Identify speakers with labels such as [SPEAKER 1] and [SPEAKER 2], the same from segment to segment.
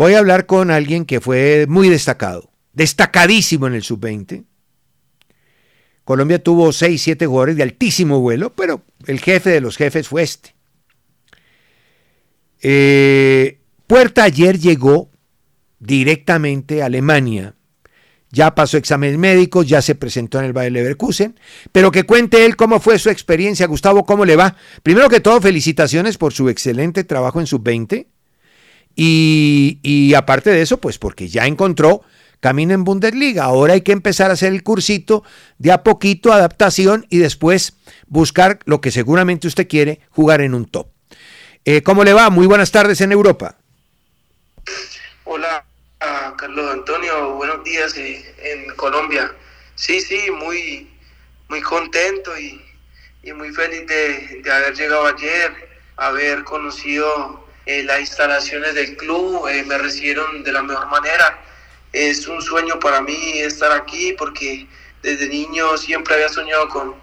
[SPEAKER 1] Voy a hablar con alguien que fue muy destacado, destacadísimo en el sub-20. Colombia tuvo 6, 7 jugadores de altísimo vuelo, pero el jefe de los jefes fue este. Eh, Puerta ayer llegó directamente a Alemania. Ya pasó exámenes médicos, ya se presentó en el Bayer Leverkusen, pero que cuente él cómo fue su experiencia. Gustavo, ¿cómo le va? Primero que todo, felicitaciones por su excelente trabajo en sub-20. Y, aparte de eso, pues porque ya encontró camino en Bundesliga. Ahora hay que empezar a hacer el cursito de a poquito, adaptación y después buscar lo que seguramente usted quiere, jugar en un top. Eh, ¿Cómo le va? Muy buenas tardes en Europa.
[SPEAKER 2] Hola, Carlos Antonio. Buenos días eh, en Colombia. Sí, sí, muy, muy contento y, y muy feliz de, de haber llegado ayer, haber conocido eh, las instalaciones del club, eh, me recibieron de la mejor manera. Es un sueño para mí estar aquí porque desde niño siempre había soñado con,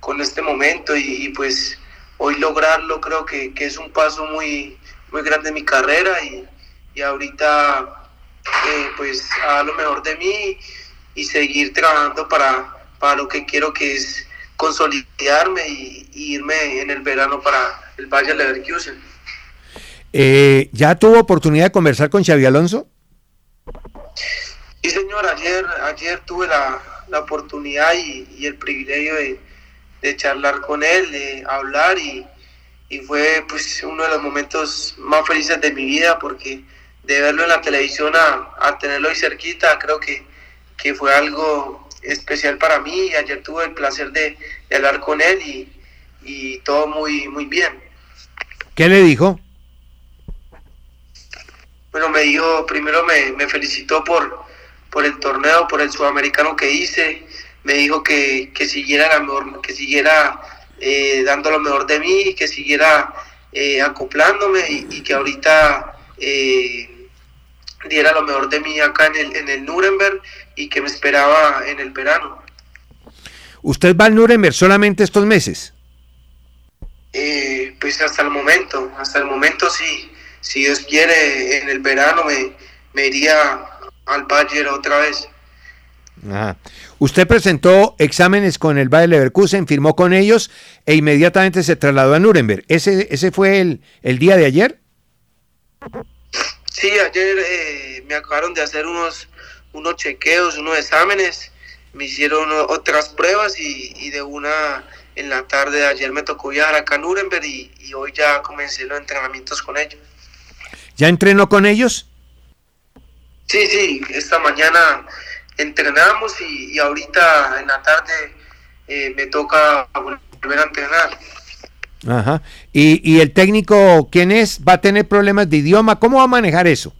[SPEAKER 2] con este momento y, pues hoy lograrlo creo que, que, es un paso muy, muy grande en mi carrera y, y ahorita eh, pues a lo mejor de mí y seguir trabajando para, para lo que quiero que es consolidarme y, y irme en el verano para el Valle Leverkusen.
[SPEAKER 1] Eh, ¿Ya tuvo oportunidad de conversar con Xavi Alonso?
[SPEAKER 2] Sí, señor, ayer, ayer tuve la, la oportunidad y, y, el privilegio de, de, charlar con él, de hablar y, y, fue pues uno de los momentos más felices de mi vida porque de verlo en la televisión a, a tenerlo ahí cerquita, creo que, que fue algo especial para mí y ayer tuve el placer de, de hablar con él y, y todo muy, muy bien.
[SPEAKER 1] ¿Qué le dijo?
[SPEAKER 2] Bueno, me dijo, primero me, me, felicitó por, por el torneo, por el sudamericano que hice, me dijo que, que siguiera la mejor, que siguiera eh, dando lo mejor de mí, que siguiera eh, acoplándome y, y, que ahorita eh, diera lo mejor de mí acá en el, en el Nuremberg y que me esperaba en el verano.
[SPEAKER 1] ¿Usted va al Nuremberg solamente estos meses?
[SPEAKER 2] Eh, pues hasta el momento, hasta el momento sí si Dios quiere, en el verano me, me iría al Bayern otra vez.
[SPEAKER 1] Ajá. Usted presentó exámenes con el Bayer Leverkusen, firmó con ellos e inmediatamente se trasladó a Nuremberg. ¿Ese, ese fue el, el día de ayer?
[SPEAKER 2] Sí, ayer eh, me acabaron de hacer unos, unos chequeos, unos exámenes, me hicieron otras pruebas y, y de una en la tarde de ayer me tocó viajar acá a Nuremberg y, y hoy ya comencé los entrenamientos con ellos.
[SPEAKER 1] ¿Ya entrenó con ellos?
[SPEAKER 2] Sí, sí, esta mañana entrenamos y, y ahorita en la tarde eh, me toca volver a entrenar.
[SPEAKER 1] Ajá. ¿Y, ¿Y, el técnico quién es? ¿Va a tener problemas de idioma? ¿Cómo va a manejar eso?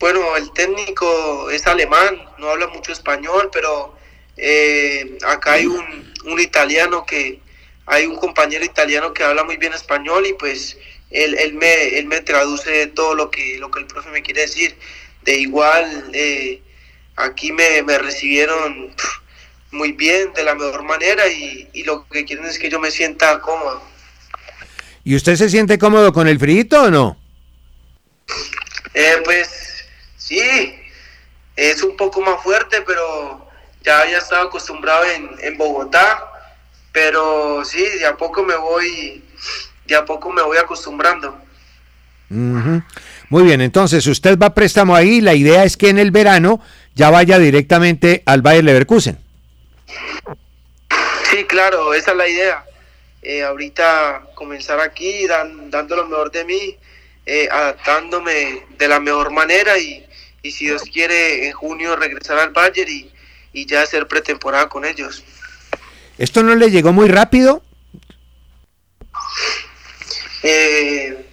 [SPEAKER 2] Bueno, el técnico es alemán, no habla mucho español, pero eh, acá hay un, un italiano que, hay un compañero italiano que habla muy bien español y pues él, él, me, él me traduce todo lo que, lo que el profe me quiere decir. De igual, eh, aquí me, me recibieron pff, muy bien, de la mejor manera y, y, lo que quieren es que yo me sienta cómodo.
[SPEAKER 1] ¿Y usted se siente cómodo con el frito o no?
[SPEAKER 2] Eh, pues sí, es un poco más fuerte, pero ya había estado acostumbrado en, en Bogotá, pero sí, de a poco me voy de a poco me voy acostumbrando.
[SPEAKER 1] Uh -huh. Muy bien, entonces usted va a préstamo ahí, la idea es que en el verano ya vaya directamente al Bayer Leverkusen.
[SPEAKER 2] Sí, claro, esa es la idea. Eh, ahorita comenzar aquí dan, dando lo mejor de mí, eh, adaptándome de la mejor manera y, y, si Dios quiere en junio regresar al Bayern y, y ya hacer pretemporada con ellos.
[SPEAKER 1] ¿Esto no le llegó muy rápido?
[SPEAKER 2] Eh,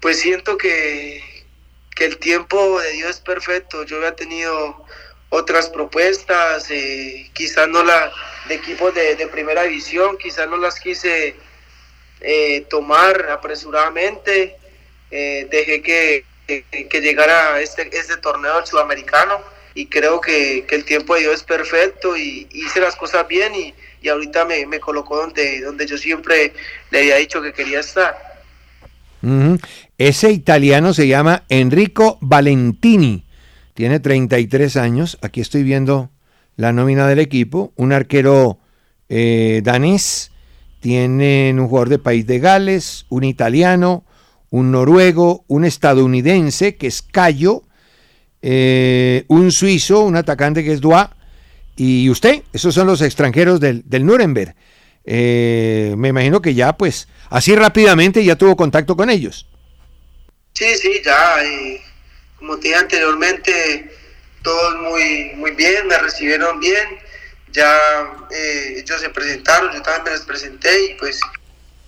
[SPEAKER 2] Pues siento que, que el tiempo de Dios es perfecto. Yo había tenido otras propuestas, eh, quizás no la de equipos de, de primera división, quizás no las quise eh, tomar apresuradamente. Eh, dejé que, que, llegara este, este torneo sudamericano y creo que, que, el tiempo de Dios es perfecto y hice las cosas bien y, y ahorita me, me, colocó donde, donde yo siempre le había dicho que quería estar.
[SPEAKER 1] Ese italiano se llama Enrico Valentini, tiene 33 años, aquí estoy viendo la nómina del equipo, un arquero eh, danés, tienen un jugador de país de Gales, un italiano, un noruego, un estadounidense que es Cayo, eh, un suizo, un atacante que es Dua, y usted, esos son los extranjeros del, del Nuremberg. Eh, me imagino que ya, pues, así rápidamente ya tuvo contacto con ellos.
[SPEAKER 2] Sí, sí, ya, como te dije anteriormente, todos muy, muy bien, me recibieron bien, ya eh, ellos se presentaron, yo también me les presenté y pues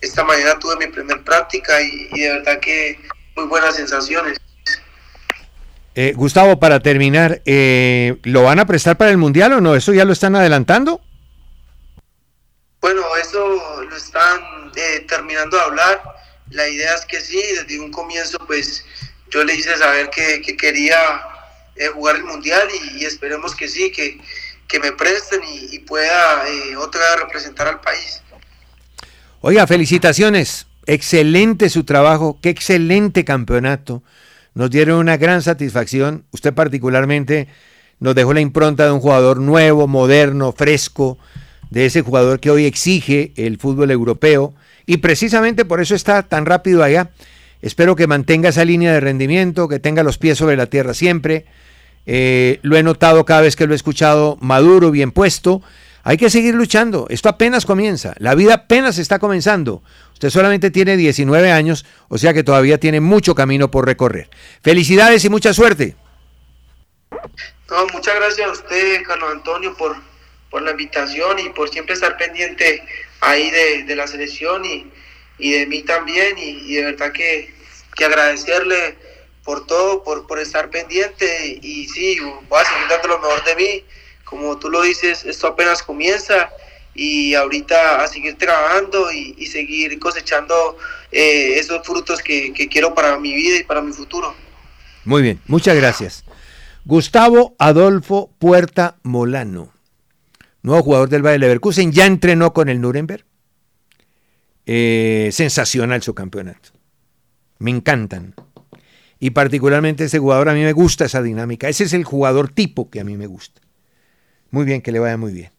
[SPEAKER 2] esta mañana tuve mi primer práctica y de verdad que muy buenas sensaciones.
[SPEAKER 1] Eh, Gustavo, para terminar, eh, ¿lo van a prestar para el Mundial o no? ¿Eso ya lo están adelantando?
[SPEAKER 2] Bueno, eso lo están eh, terminando de hablar. La idea es que sí, desde un comienzo pues yo le hice saber que, que quería eh, jugar el Mundial y, y, esperemos que sí, que, que me presten y, y pueda eh, otra vez representar al país.
[SPEAKER 1] Oiga, felicitaciones. Excelente su trabajo, qué excelente campeonato nos dieron una gran satisfacción. Usted particularmente nos dejó la impronta de un jugador nuevo, moderno, fresco, de ese jugador que hoy exige el fútbol europeo y precisamente por eso está tan rápido allá. Espero que mantenga esa línea de rendimiento, que tenga los pies sobre la tierra siempre. Eh, lo he notado cada vez que lo he escuchado maduro, bien puesto. Hay que seguir luchando. Esto apenas comienza. La vida apenas está comenzando. Usted solamente tiene 19 años, o sea que todavía tiene mucho camino por recorrer. Felicidades y mucha suerte.
[SPEAKER 2] No, muchas gracias a usted, Carlos Antonio, por, por la invitación y por siempre estar pendiente ahí de, de la selección y, y, de mí también. Y, y de verdad que, que, agradecerle por todo, por, por estar pendiente. Y, sí, voy a seguir dando lo mejor de mí como tú lo dices, esto apenas comienza y ahorita a seguir trabajando y, seguir cosechando eh, esos frutos que, que, quiero para mi vida y para mi futuro.
[SPEAKER 1] Muy bien, muchas gracias. Gustavo Adolfo Puerta Molano, nuevo jugador del Bayer Leverkusen, ya entrenó con el Nuremberg. Eh, sensacional su campeonato. Me encantan. Y particularmente ese jugador, a mí me gusta esa dinámica. Ese es el jugador tipo que a mí me gusta. Muy bien, que le vaya muy bien.